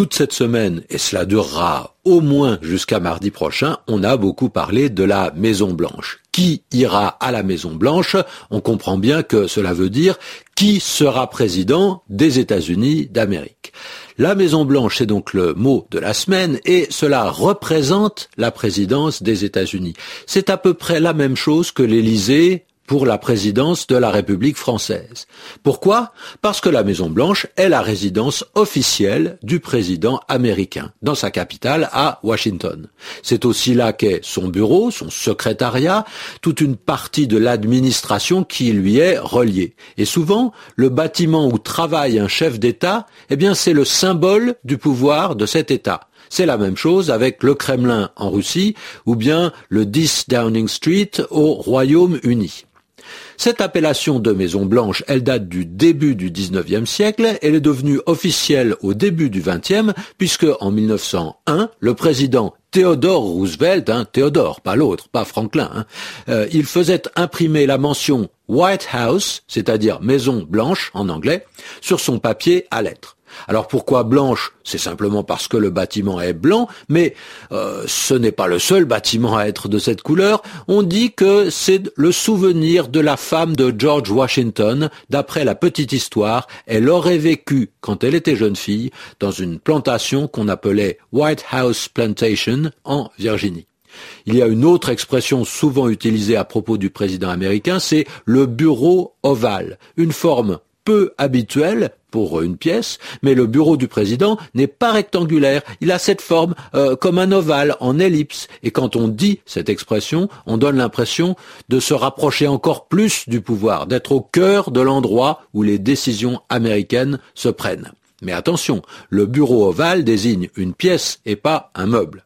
toute cette semaine, et cela durera au moins jusqu'à mardi prochain, on a beaucoup parlé de la Maison Blanche. Qui ira à la Maison Blanche? On comprend bien que cela veut dire qui sera président des États-Unis d'Amérique. La Maison Blanche, c'est donc le mot de la semaine et cela représente la présidence des États-Unis. C'est à peu près la même chose que l'Élysée pour la présidence de la République française. Pourquoi? Parce que la Maison Blanche est la résidence officielle du président américain, dans sa capitale à Washington. C'est aussi là qu'est son bureau, son secrétariat, toute une partie de l'administration qui lui est reliée. Et souvent, le bâtiment où travaille un chef d'État, eh bien c'est le symbole du pouvoir de cet État. C'est la même chose avec le Kremlin en Russie ou bien le 10 Downing Street au Royaume-Uni. Cette appellation de Maison Blanche, elle date du début du 19e siècle, elle est devenue officielle au début du 20e, puisque en 1901, le président Theodore Roosevelt, hein, Théodore, pas l'autre, pas Franklin, hein, euh, il faisait imprimer la mention White House, c'est-à-dire Maison Blanche en anglais, sur son papier à lettres. Alors pourquoi blanche? C'est simplement parce que le bâtiment est blanc, mais euh, ce n'est pas le seul bâtiment à être de cette couleur. On dit que c'est le souvenir de la femme de George Washington. D'après la petite histoire, elle aurait vécu, quand elle était jeune fille, dans une plantation qu'on appelait White House Plantation en Virginie. Il y a une autre expression souvent utilisée à propos du président américain, c'est le bureau ovale, une forme peu habituelle pour une pièce, mais le bureau du président n'est pas rectangulaire. Il a cette forme euh, comme un ovale en ellipse. Et quand on dit cette expression, on donne l'impression de se rapprocher encore plus du pouvoir, d'être au cœur de l'endroit où les décisions américaines se prennent. Mais attention, le bureau ovale désigne une pièce et pas un meuble.